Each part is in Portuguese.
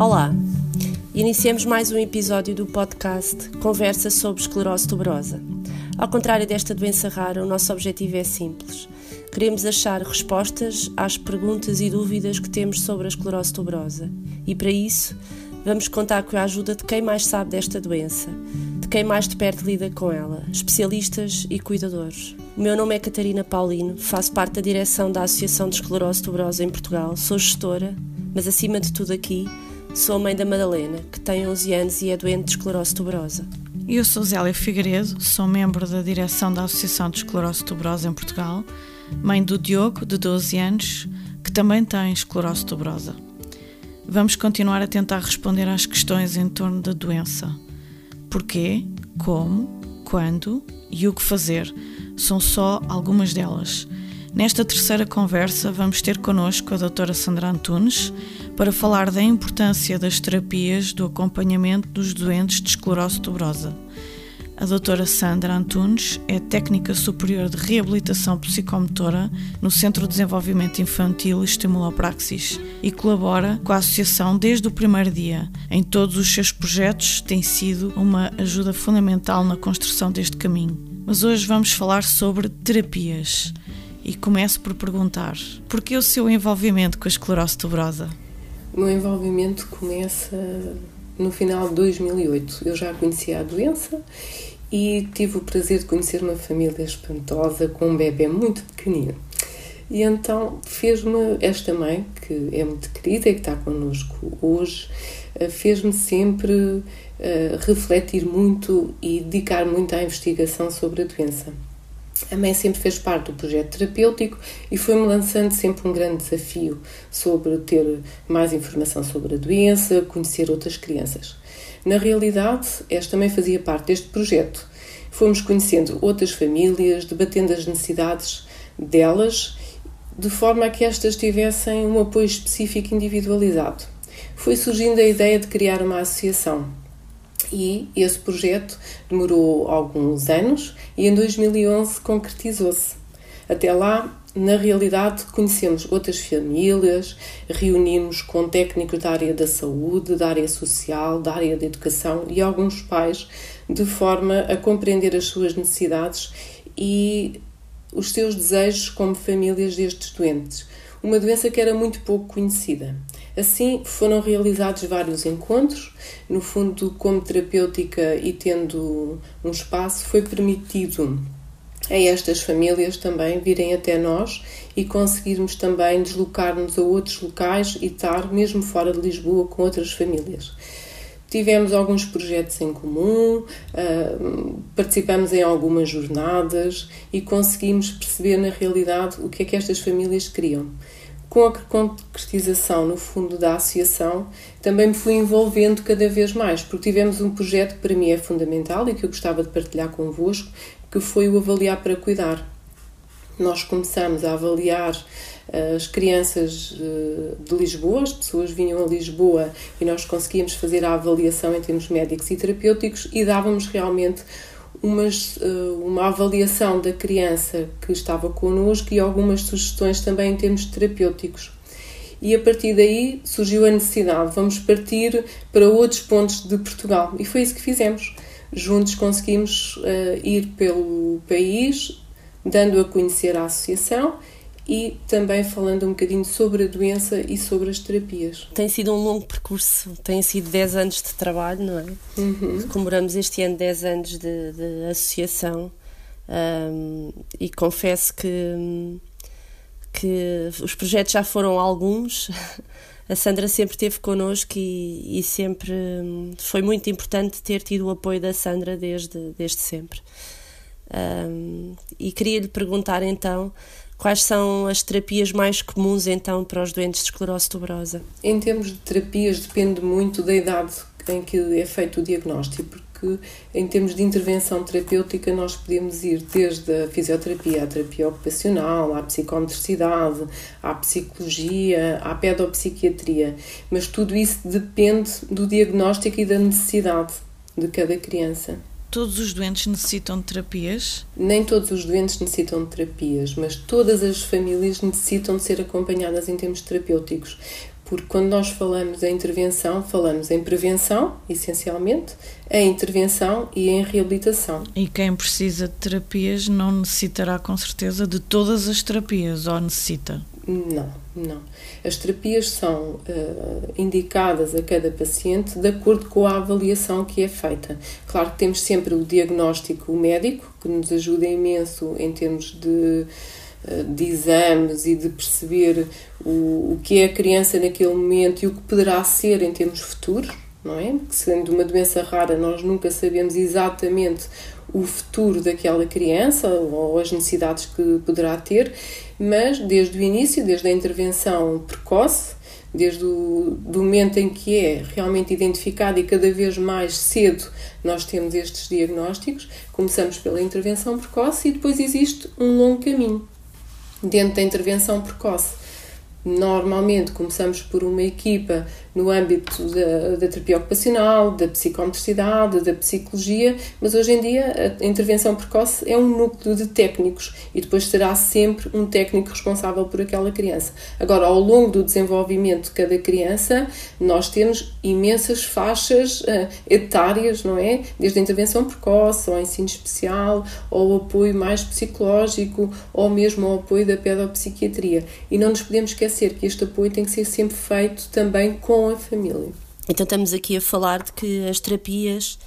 Olá! Iniciamos mais um episódio do podcast Conversa sobre esclerose tuberosa. Ao contrário desta doença rara, o nosso objetivo é simples. Queremos achar respostas às perguntas e dúvidas que temos sobre a esclerose tuberosa. E para isso, vamos contar com a ajuda de quem mais sabe desta doença, de quem mais de perto lida com ela, especialistas e cuidadores. O meu nome é Catarina Paulino, faço parte da direção da Associação de Esclerose Tuberosa em Portugal, sou gestora, mas acima de tudo aqui, Sou mãe da Madalena, que tem 11 anos e é doente de esclerose tuberosa. Eu sou Zélia Figueiredo, sou membro da direção da Associação de Esclerose Tuberosa em Portugal, mãe do Diogo, de 12 anos, que também tem esclerose tuberosa. Vamos continuar a tentar responder às questões em torno da doença. Porquê, como, quando e o que fazer são só algumas delas. Nesta terceira conversa, vamos ter connosco a doutora Sandra Antunes para falar da importância das terapias do acompanhamento dos doentes de esclerose tuberosa. A doutora Sandra Antunes é técnica superior de reabilitação psicomotora no Centro de Desenvolvimento Infantil Estimulopraxis e colabora com a associação desde o primeiro dia. Em todos os seus projetos tem sido uma ajuda fundamental na construção deste caminho. Mas hoje vamos falar sobre terapias e começo por perguntar: por que o seu envolvimento com a esclerose tuberosa? O meu envolvimento começa no final de 2008. Eu já conhecia a doença e tive o prazer de conhecer uma família espantosa com um bebê muito pequenino. E então fez-me, esta mãe, que é muito querida e que está connosco hoje, eh, fez-me sempre uh, refletir muito e dedicar muito à investigação sobre a doença. A mãe sempre fez parte do projeto terapêutico e foi-me lançando sempre um grande desafio sobre ter mais informação sobre a doença, conhecer outras crianças. Na realidade, esta também fazia parte deste projeto. Fomos conhecendo outras famílias, debatendo as necessidades delas, de forma a que estas tivessem um apoio específico individualizado. Foi surgindo a ideia de criar uma associação e esse projeto demorou alguns anos e em 2011 concretizou-se. Até lá, na realidade, conhecemos outras famílias, reunimos com técnicos da área da saúde, da área social, da área da educação e alguns pais, de forma a compreender as suas necessidades e os seus desejos como famílias destes doentes. Uma doença que era muito pouco conhecida. Assim, foram realizados vários encontros. No fundo, como terapêutica e tendo um espaço, foi permitido a estas famílias também virem até nós e conseguirmos também deslocar-nos a outros locais e estar mesmo fora de Lisboa com outras famílias. Tivemos alguns projetos em comum, ah, participamos em algumas jornadas e conseguimos perceber na realidade o que é que estas famílias queriam com a concretização, no fundo, da associação, também me fui envolvendo cada vez mais, porque tivemos um projeto que para mim é fundamental e que eu gostava de partilhar convosco, que foi o Avaliar para Cuidar. Nós começamos a avaliar eh, as crianças eh, de Lisboa, as pessoas vinham a Lisboa e nós conseguíamos fazer a avaliação em termos médicos e terapêuticos e dávamos realmente umas, eh, uma avaliação da criança que estava connosco e algumas sugestões também em termos terapêuticos. E a partir daí surgiu a necessidade, vamos partir para outros pontos de Portugal. E foi isso que fizemos. Juntos conseguimos uh, ir pelo país, dando a conhecer a associação e também falando um bocadinho sobre a doença e sobre as terapias. Tem sido um longo percurso, tem sido 10 anos de trabalho, não é? Uhum. Comemoramos este ano 10 anos de, de associação um, e confesso que, que os projetos já foram alguns. A Sandra sempre esteve connosco e, e sempre foi muito importante ter tido o apoio da Sandra desde, desde sempre. Um, e queria lhe perguntar então Quais são as terapias mais comuns então para os doentes de esclerose tuberosa? Em termos de terapias, depende muito da idade em que é feito o diagnóstico, porque em termos de intervenção terapêutica nós podemos ir desde a fisioterapia à terapia ocupacional, à psicomotricidade, à psicologia, à pedopsiquiatria, mas tudo isso depende do diagnóstico e da necessidade de cada criança. Todos os doentes necessitam de terapias? Nem todos os doentes necessitam de terapias, mas todas as famílias necessitam de ser acompanhadas em termos terapêuticos, porque quando nós falamos em intervenção, falamos em prevenção, essencialmente, em intervenção e em reabilitação. E quem precisa de terapias não necessitará, com certeza, de todas as terapias, ou necessita? Não, não. As terapias são uh, indicadas a cada paciente de acordo com a avaliação que é feita. Claro que temos sempre o diagnóstico médico, que nos ajuda imenso em termos de eh, de exames e de perceber o, o que é a criança naquele momento e o que poderá ser em termos futuros, não é? Porque sendo uma doença rara, nós nunca sabemos exatamente o futuro daquela criança ou as necessidades que poderá ter, mas desde o início, desde a intervenção precoce, desde o do momento em que é realmente identificado e cada vez mais cedo nós temos estes diagnósticos, começamos pela intervenção precoce e depois existe um longo caminho dentro da intervenção precoce. Normalmente começamos por uma equipa no âmbito da, da, terapia ocupacional, da psicomotricidade, da psicologia, mas hoje em dia a intervenção precoce é um núcleo de técnicos e depois será sempre um técnico responsável por aquela criança. Agora, ao longo do desenvolvimento de cada criança, nós temos imensas faixas uh, etárias, não é? Desde a intervenção precoce, ao ensino especial, ao apoio mais psicológico, ou mesmo ao apoio da pedopsiquiatria. E não nos podemos esquecer que este apoio tem que ser sempre feito também com a família. Então estamos aqui a falar de que as terapias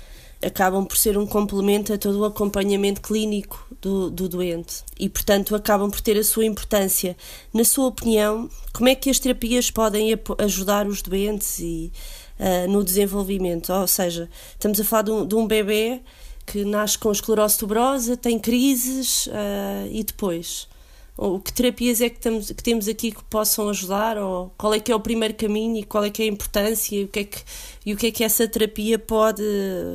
acabam por ser um complemento a todo o acompanhamento clínico do, do doente e, portanto, acabam por ter a sua importância. Na sua opinião, como é que as terapias podem ajudar os doentes e, uh, no desenvolvimento? Ou seja, estamos a falar de um, de um bebê que nasce com esclerose tuberosa, tem crises uh, e depois? Ou que terapias é que, temos, que temos aqui que possam ajudar? Ou qual é que é o primeiro caminho e qual é que é a importância? E o que é que, e o que, é que essa terapia pode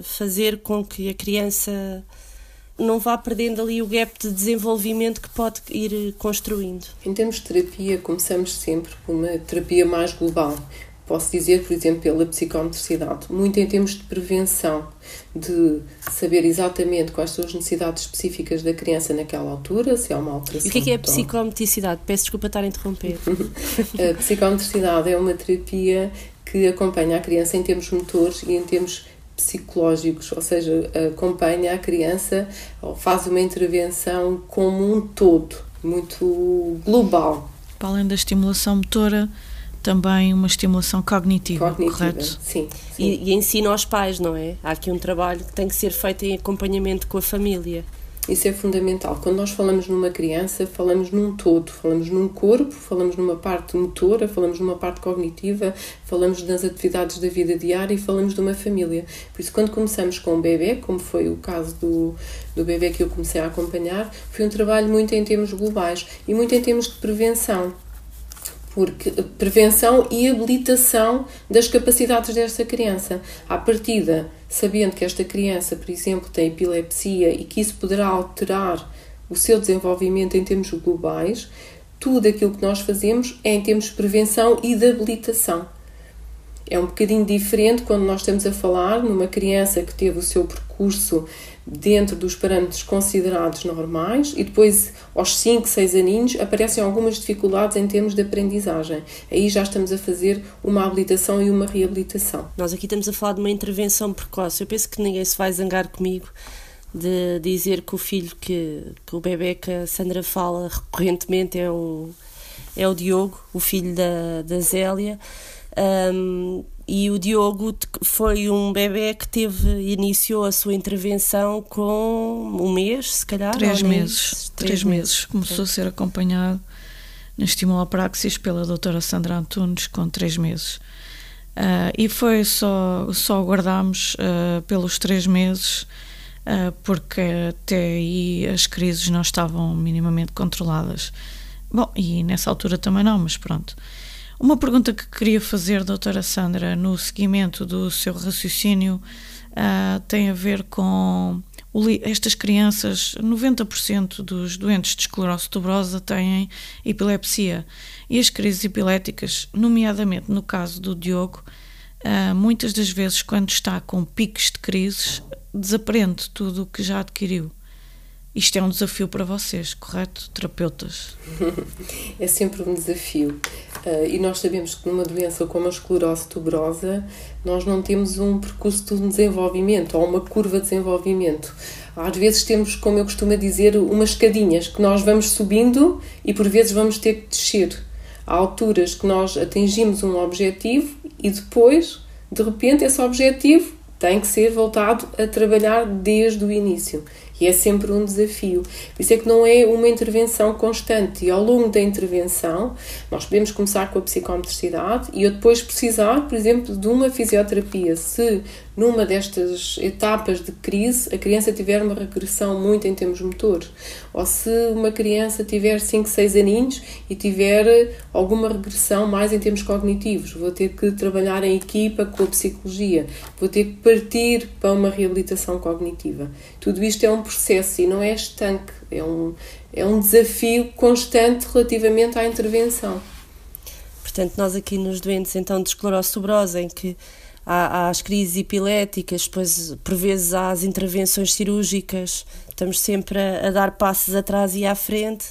fazer com que a criança não vá perdendo ali o gap de desenvolvimento que pode ir construindo. Em termos de terapia, começamos sempre por uma terapia mais global, Posso dizer, por exemplo, pela psicomotricidade, muito em termos de prevenção, de saber exatamente quais são as necessidades específicas da criança naquela altura, se há uma alteração. E o que é, que é a psicomotricidade? Peço desculpa estar a interromper. a psicomotricidade é uma terapia que acompanha a criança em termos motores e em termos psicológicos, ou seja, acompanha a criança ou faz uma intervenção como um todo, muito global. Para além da estimulação motora, também uma estimulação cognitiva, cognitiva correto? Sim. sim. E, e ensino aos pais, não é? Há aqui um trabalho que tem que ser feito em acompanhamento com a família. Isso é fundamental. Quando nós falamos numa criança, falamos num todo, falamos num corpo, falamos numa parte motora, falamos numa parte cognitiva, falamos das atividades da vida diária e falamos de uma família. Por isso, quando começamos com um bebê, como foi o caso do, do bebê que eu comecei a acompanhar, foi um trabalho muito em termos globais e muito em termos de prevenção porque prevenção e habilitação das capacidades desta criança. À partida, sabendo que esta criança, por exemplo, tem epilepsia e que isso poderá alterar o seu desenvolvimento em termos globais, tudo aquilo que nós fazemos é em termos de prevenção e de habilitação. É um bocadinho diferente quando nós estamos a falar numa criança que teve o seu percurso dentro dos parâmetros considerados normais e depois aos 5, 6 aninhos aparecem algumas dificuldades em termos de aprendizagem. Aí já estamos a fazer uma habilitação e uma reabilitação. Nós aqui estamos a falar de uma intervenção precoce. Eu penso que ninguém se vai zangar comigo de dizer que o filho que, que o bebê que a Sandra fala recorrentemente é o, é o Diogo, o filho da, da Zélia. Um, e o Diogo foi um bebê que teve iniciou a sua intervenção com um mês, se calhar. Três meses. Três, três meses. Começou a ser acompanhado na estimulopraxis pela doutora Sandra Antunes com três meses. Uh, e foi só, só aguardámos uh, pelos três meses, uh, porque até aí as crises não estavam minimamente controladas. Bom, e nessa altura também não, mas pronto. Uma pergunta que queria fazer, doutora Sandra, no seguimento do seu raciocínio, uh, tem a ver com estas crianças, 90% dos doentes de esclerose tuberosa têm epilepsia e as crises epiléticas, nomeadamente no caso do Diogo, uh, muitas das vezes quando está com picos de crises, desaprende tudo o que já adquiriu. Isto é um desafio para vocês, correto, terapeutas? é sempre um desafio. Uh, e nós sabemos que numa doença como a esclerose tuberosa, nós não temos um percurso de desenvolvimento ou uma curva de desenvolvimento. Às vezes temos, como eu costumo dizer, umas escadinhas que nós vamos subindo e por vezes vamos ter que descer. Há alturas que nós atingimos um objetivo e depois, de repente, esse objetivo tem que ser voltado a trabalhar desde o início. E é sempre um desafio. Por isso é que não é uma intervenção constante. E ao longo da intervenção, nós podemos começar com a psicomotricidade e eu depois precisar, por exemplo, de uma fisioterapia. Se numa destas etapas de crise a criança tiver uma regressão muito em termos motores, ou se uma criança tiver 5, 6 aninhos e tiver alguma regressão mais em termos cognitivos, vou ter que trabalhar em equipa com a psicologia, vou ter que partir para uma reabilitação cognitiva. Tudo isto é um processo e não é estanque, é um, é um desafio constante relativamente à intervenção. Portanto, nós aqui nos doentes então de esclerose em que há, há as crises epiléticas, depois por vezes há as intervenções cirúrgicas, estamos sempre a, a dar passos atrás e à frente,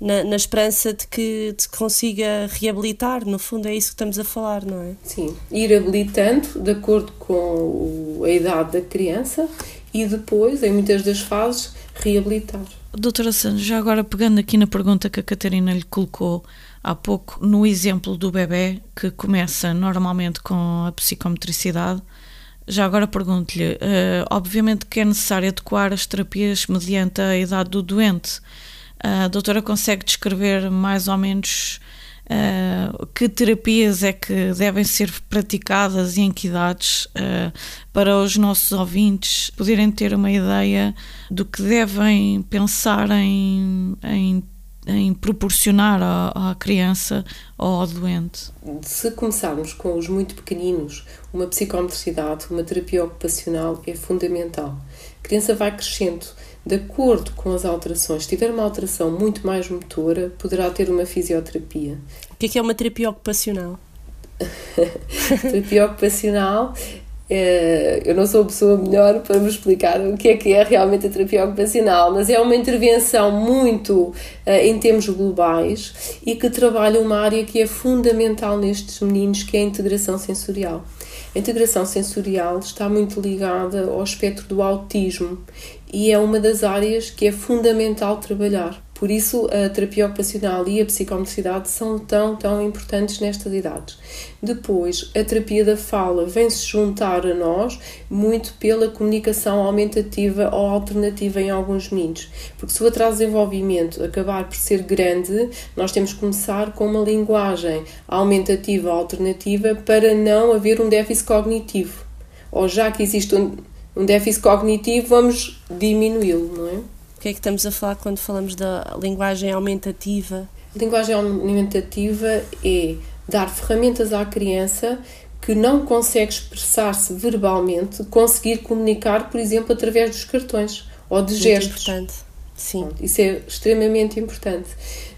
na, na, esperança de que se consiga reabilitar, no fundo é isso que estamos a falar, não é? Sim, ir habilitando de acordo com a idade da criança e depois, em muitas das fases, reabilitar. Doutora Santos, já agora pegando aqui na pergunta que a Catarina lhe colocou há pouco, no exemplo do bebê, que começa normalmente com a psicometricidade, já agora pergunto-lhe, uh, obviamente que é necessário adequar as terapias mediante a idade do doente. Uh, a doutora consegue descrever mais ou menos Uh, que terapias é que devem ser praticadas e em que idades uh, para os nossos ouvintes poderem ter uma ideia do que devem pensar em, em, em proporcionar à, à, criança ou ao doente? Se começarmos com os muito pequeninos, uma psicomotricidade, uma terapia ocupacional é fundamental. A criança vai crescendo de acordo com as alterações, se tiver uma alteração muito mais motora, poderá ter uma fisioterapia. O que é, que é uma terapia ocupacional? terapia ocupacional eu não sou a pessoa melhor para vos explicar o que é que é realmente a terapia ocupacional, mas é uma intervenção muito é, em termos globais e que trabalha uma área que é fundamental nestes meninos, que é a integração sensorial. A integração sensorial está muito ligada ao espectro do autismo e é uma das áreas que é fundamental trabalhar. Por isso, a terapia ocupacional e a psicomotricidade são tão, tão importantes nestas idades. Depois, a terapia da fala vem-se juntar a nós muito pela comunicação aumentativa ou alternativa em alguns meninos. Porque se o atraso de desenvolvimento acabar por ser grande, nós temos que começar com uma linguagem aumentativa ou alternativa para não haver um déficit cognitivo. Ou já que existe um, um déficit cognitivo, vamos diminuí-lo, não é? O que é que estamos a falar quando falamos da linguagem aumentativa? Linguagem aumentativa é dar ferramentas à criança que não consegue expressar-se verbalmente, conseguir comunicar, por exemplo, através dos cartões ou de Muito gestos. Importante. Sim. Isso é extremamente importante.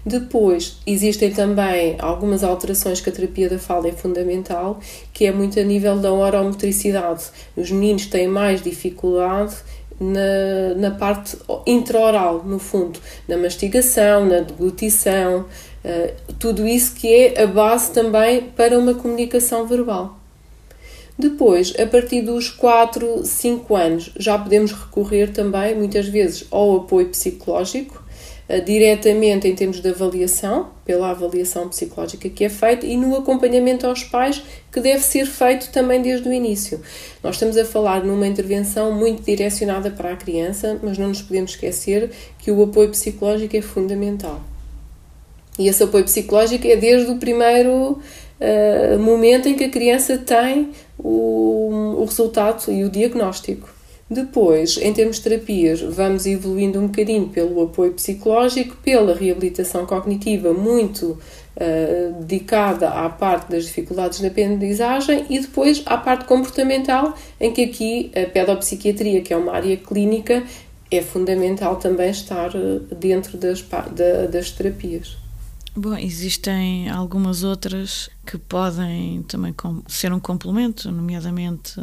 Depois, existem também algumas alterações que a terapia da fala é fundamental, que é muito a nível da oromotricidade. Os meninos têm mais dificuldade na, na parte intraoral, no fundo, na mastigação, na deglutição, uh, tudo isso que é a base também para uma comunicação verbal. Depois, a partir dos 4, 5 anos, já podemos recorrer também, muitas vezes, ao apoio psicológico, diretamente em termos de avaliação, pela avaliação psicológica que é feita, e no acompanhamento aos pais, que deve ser feito também desde o início. Nós estamos a falar numa intervenção muito direcionada para a criança, mas não nos podemos esquecer que o apoio psicológico é fundamental. E esse apoio psicológico é desde o primeiro uh, momento em que a criança tem o, o resultado e o diagnóstico. Depois, em termos de terapias, vamos evoluindo um bocadinho pelo apoio psicológico, pela reabilitação cognitiva, muito uh, dedicada à parte das dificuldades na aprendizagem, e depois à parte comportamental, em que aqui a pedopsiquiatria, que é uma área clínica, é fundamental também estar eh, dentro das, das terapias. Bom, existem algumas outras que podem também ser um complemento, nomeadamente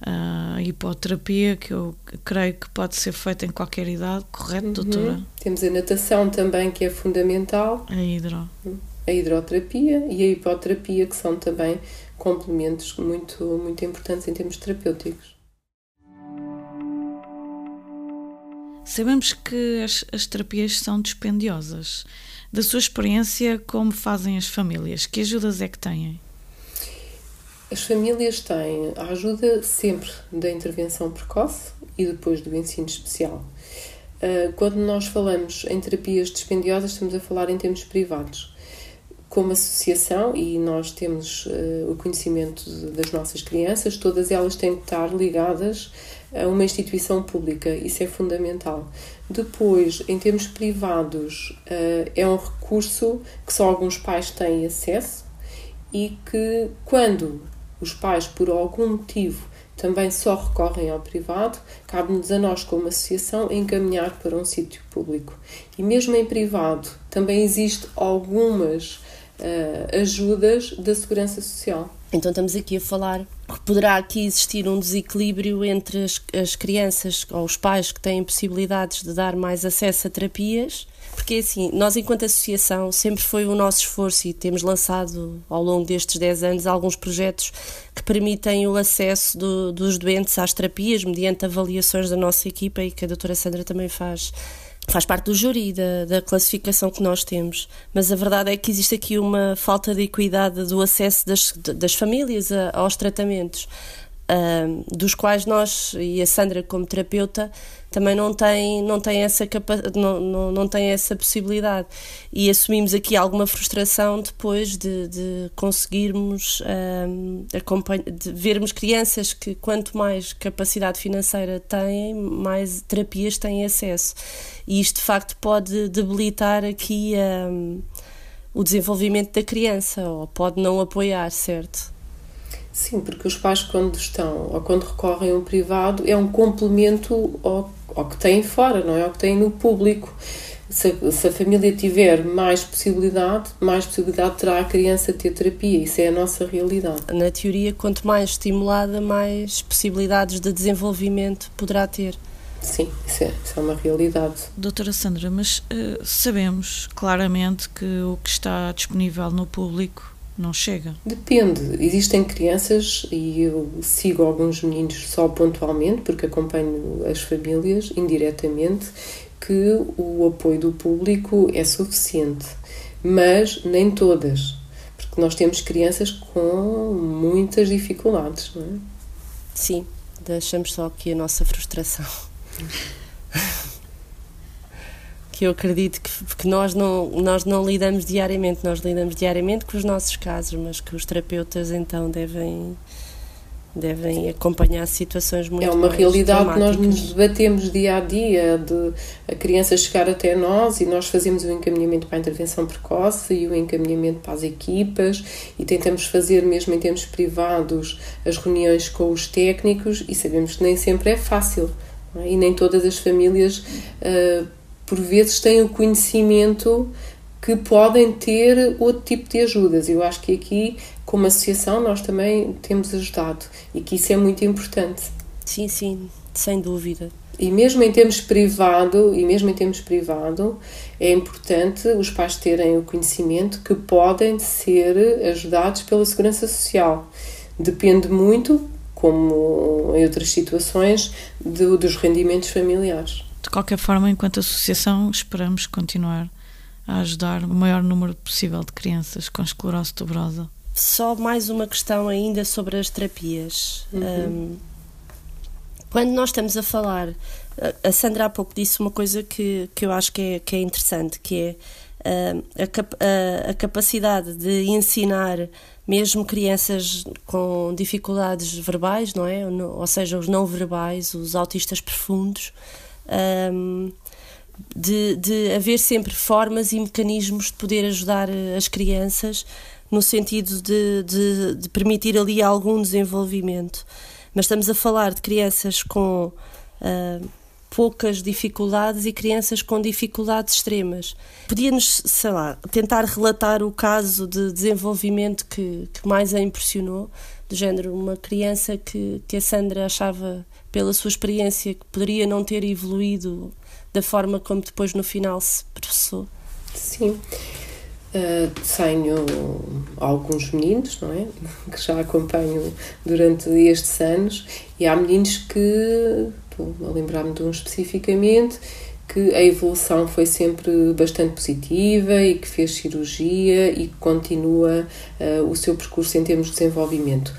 a hipoterapia, que eu creio que pode ser feita em qualquer idade, correto, uhum. doutora? Temos a natação também, que é fundamental. A hidro. A hidroterapia e a hipoterapia, que são também complementos muito, muito importantes em termos terapêuticos. Sabemos que as, as terapias são dispendiosas. Da sua experiência, como fazem as famílias? Que ajudas é que têm? As famílias têm a ajuda sempre da intervenção precoce e depois do ensino especial. Ah, quando nós falamos em terapias dispendiosas, estamos a falar em termos privados. Como associação, e nós temos uh, o conhecimento das nossas crianças, todas elas têm que estar ligadas a uma instituição pública, isso é fundamental. Depois, em termos privados, uh, é um recurso que só alguns pais têm acesso e que, quando os pais, por algum motivo, também só recorrem ao privado, cabe-nos a nós, como associação, encaminhar para um sítio público. E mesmo em privado, também existe algumas uh, ajudas da Segurança Social. Então estamos aqui a falar que poderá aqui existir um desequilíbrio entre as, as crianças ou os pais que têm possibilidades de dar mais acesso a terapias porque assim, nós enquanto associação sempre foi o nosso esforço e temos lançado ao longo destes 10 anos alguns projetos que permitem o acesso do, dos doentes às terapias mediante avaliações da nossa equipa e que a doutora Sandra também faz faz parte do júri da, da classificação que nós temos, mas a verdade é que existe aqui uma falta de equidade do acesso das, das famílias a, aos tratamentos uh, dos quais nós e a Sandra como terapeuta também não tem não tem essa capa não, não, não tem essa possibilidade. E assumimos aqui alguma frustração depois de, de conseguirmos de vermos crianças que quanto mais capacidade financeira têm mais terapias têm acesso. E isto de facto pode debilitar aqui um, o desenvolvimento da criança ou pode não apoiar certo Sim, porque os pais, quando estão ou quando recorrem a um privado, é um complemento ao, ao que têm fora, não é? Ao que têm no público. Se a, se a, família tiver mais possibilidade, mais possibilidade terá a criança ter terapia. Isso é a nossa realidade. Na teoria, quanto mais estimulada, mais possibilidades de desenvolvimento poderá ter. Sim, isso é, isso é uma realidade. Doutora Sandra, mas uh, sabemos claramente que o que está disponível no público não chega? Depende. Existem crianças, e eu sigo alguns meninos só pontualmente, porque acompanho as famílias indiretamente, que o apoio do público é suficiente. Mas nem todas. Porque nós temos crianças com muitas dificuldades, não é? Sim, deixamos só aqui a nossa frustração. Que eu acredito que, que nós, não, nós não lidamos diariamente, nós lidamos diariamente com os nossos casos, mas que os terapeutas então devem devem acompanhar situações muito É uma realidade que nós nos debatemos dia a dia, de a criança chegar até nós e nós fazemos o encaminhamento para a intervenção precoce e o encaminhamento para as equipas e tentamos fazer mesmo em termos privados as reuniões com os técnicos e sabemos que nem sempre é fácil é? e nem todas as famílias uh, por vezes têm o conhecimento que podem ter outro tipo de ajudas. Eu acho que aqui, como associação, nós também temos ajudado e que isso é muito importante. Sim, sim, sem dúvida. E mesmo em termos privado, e mesmo em termos privado, é importante os pais terem o conhecimento que podem ser ajudados pela segurança social. Depende muito, como em outras situações, do, dos rendimentos familiares. De qualquer forma, enquanto associação, esperamos continuar a ajudar o maior número possível de crianças com esclerose tuberosa. Só mais uma questão ainda sobre as terapias. Uhum. Um, quando nós estamos a falar, a Sandra há pouco disse uma coisa que, que eu acho que é, que é interessante, que é a, a, a capacidade de ensinar mesmo crianças com dificuldades verbais, não é? Ou seja, os não verbais, os autistas profundos, um, de, de haver sempre formas e mecanismos de poder ajudar eh, as crianças no sentido de, de, de, permitir ali algum desenvolvimento. Mas estamos a falar de crianças com uh, poucas dificuldades e crianças com dificuldades extremas. Podia-nos, sei lá, tentar relatar o caso de desenvolvimento que, que mais a impressionou do género uma criança que, que a Sandra achava, pela sua experiência, que poderia não ter evoluído da forma como depois no final se processou? Sim. Uh, tenho alguns meninos, não é? Que já acompanho durante estes anos, e há meninos que, estou a lembrar-me de um especificamente, que a evolução foi sempre bastante positiva e que fez cirurgia e que continua uh, o seu percurso em termos de desenvolvimento.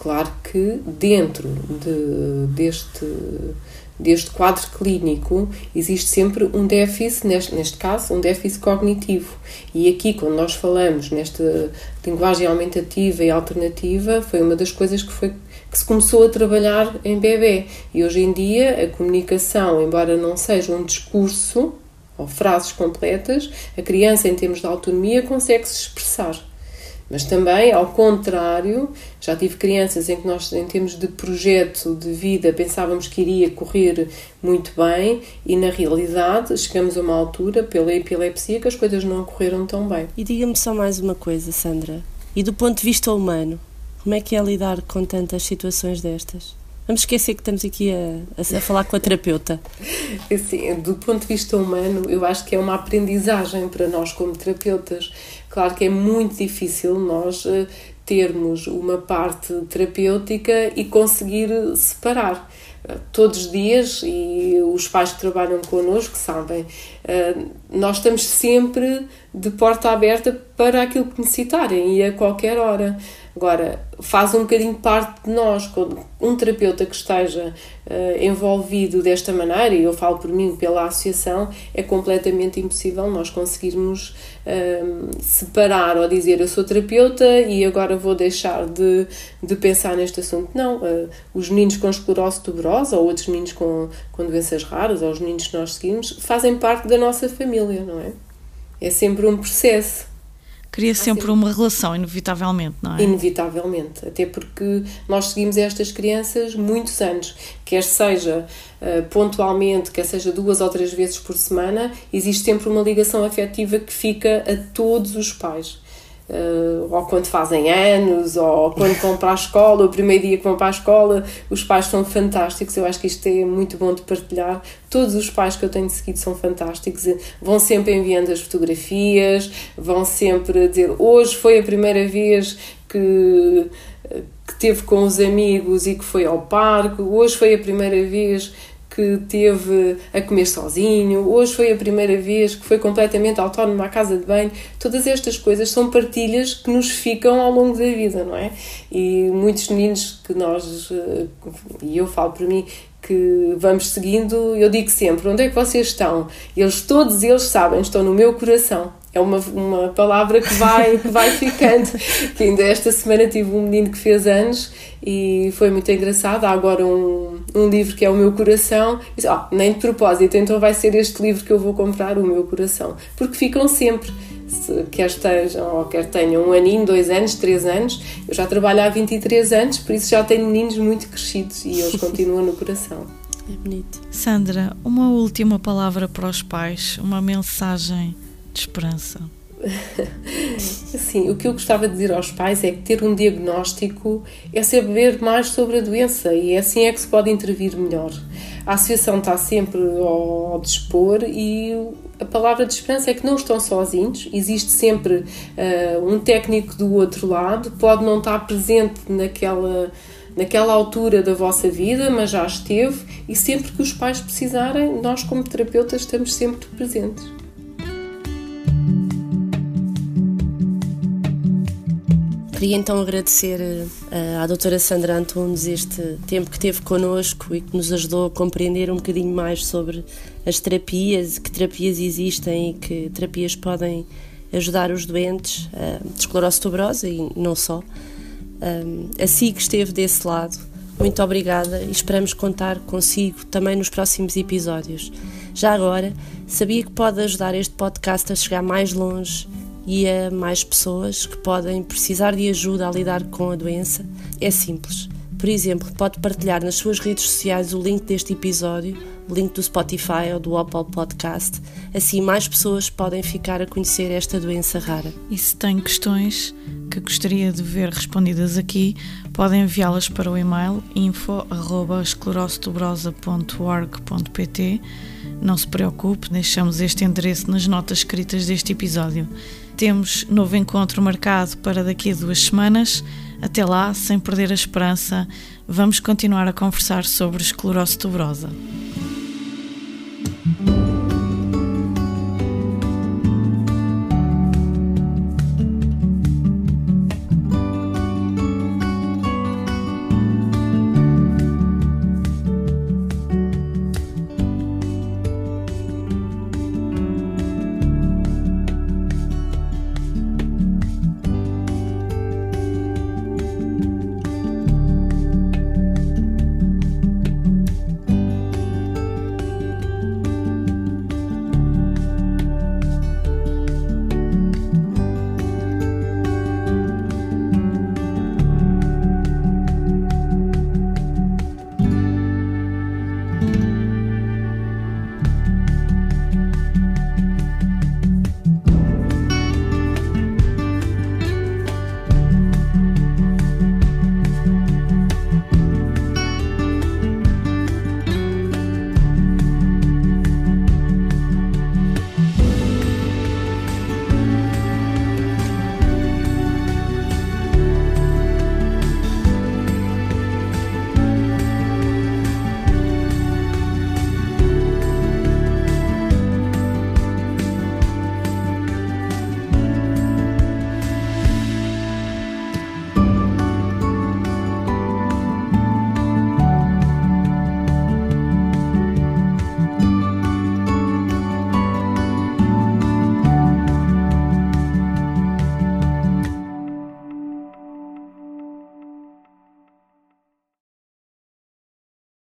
Claro que dentro de, deste deste quadro clínico, existe sempre um déficit, neste, neste caso, um déficit cognitivo. E aqui, quando nós falamos nesta linguagem aumentativa e alternativa, foi uma das coisas que, foi, que se começou a trabalhar em bebê. E hoje em dia, a comunicação, embora não seja um discurso ou frases completas, a criança, em termos de autonomia, consegue se expressar. Mas também, ao contrário, já tive crianças em que nós, em termos de projeto de vida, pensávamos que iria correr muito bem e, na realidade, chegamos a uma altura, pela epilepsia, que as coisas não correram tão bem. E diga-me só mais uma coisa, Sandra. E do ponto de vista humano, como é que é lidar com tantas situações destas? Vamos esquecer que estamos aqui a, a, falar com a terapeuta. Assim, do ponto de vista humano, eu acho que é uma aprendizagem para nós como terapeutas Claro que é muito difícil nós eh, termos uma parte terapêutica e conseguir separar. Eh, todos os dias, e os pais que trabalham connosco sabem, eh, nós estamos sempre de porta aberta para aquilo que necessitarem e a qualquer hora. Agora, faz um bocadinho parte de nós, quando um terapeuta que esteja uh, envolvido desta maneira, e eu falo por mim, pela associação, é completamente impossível nós conseguirmos uh, separar ou dizer eu sou terapeuta e agora vou deixar de, de pensar neste assunto. Não, uh, os meninos com esclerose tuberosa ou outros meninos com, com doenças raras ou os meninos que nós seguimos fazem parte da nossa família, não é? É sempre um processo. Cria sempre uma relação, inevitavelmente, não é? Inevitavelmente, até porque nós seguimos estas crianças muitos anos, quer seja uh, pontualmente, quer seja duas ou três vezes por semana, existe sempre uma ligação afetiva que fica a todos os pais uh, ou quando fazem anos, ou quando vão para a escola, o primeiro dia que vão para a escola, os pais são fantásticos. Eu acho que isto é muito bom de partilhar. Todos os pais que eu tenho seguido são fantásticos, vão sempre enviando as fotografias, vão sempre dizer hoje foi a primeira vez que que teve com os amigos e que foi ao parque, hoje foi a primeira vez que teve a comer sozinho, hoje foi a primeira vez que foi completamente autónomo à casa de banho. Todas estas coisas são partilhas que nos ficam ao longo da vida, não é? E muitos meninos que nós, eh, e eu falo por mim, que vamos seguindo, eu digo sempre: onde é que vocês estão? Eles, todos eles sabem, estão no meu coração é uma, uma palavra que vai, que vai ficando. que ainda esta semana tive um menino que fez anos e foi muito engraçado. Há agora um, um livro que é O Meu Coração. E oh, nem de propósito, então vai ser este livro que eu vou comprar, O Meu Coração. Porque ficam sempre. Se quer estejam ou quer tenham um aninho, dois anos, três anos. Eu já trabalho há 23 anos, por isso já tenho meninos muito crescidos e eles continuam no coração. É bonito. Sandra, uma última palavra para os pais, uma mensagem de esperança? Sim, o que eu gostava de dizer aos pais é que ter um diagnóstico é saber mais sobre a doença e assim é que se pode intervir melhor. A associação está sempre ao dispor e a palavra de esperança é que não estão sozinhos, existe sempre uh, um técnico do outro lado, pode não estar presente naquela naquela altura da vossa vida, mas já esteve, e sempre que os pais precisarem, nós, como terapeutas, estamos sempre presentes. Queria então agradecer eh, à doutora Sandra Antunes este tempo que teve connosco e que nos ajudou a compreender um bocadinho mais sobre as terapias, que terapias existem e que terapias podem ajudar os doentes de esclerose tuberosa e não só. a SIG esteve desse lado. Muito obrigada e esperamos contar consigo também nos próximos episódios. Já agora, sabia que pode ajudar este podcast a chegar mais longe e a mais pessoas que podem precisar de ajuda a lidar com a doença, é simples. Por exemplo, pode partilhar nas suas redes sociais o link deste episódio, o link do Spotify ou do Opal Podcast. Assim, mais pessoas podem ficar a conhecer esta doença rara. E se tem questões que gostaria de ver respondidas aqui, podem enviá-las para o e-mail info.esclerositubrosa.org.pt. Não se preocupe, deixamos este endereço nas notas escritas deste episódio. Temos novo encontro marcado para daqui a duas semanas. Até lá, sem perder a esperança, vamos continuar a conversar sobre esclerose tuberosa.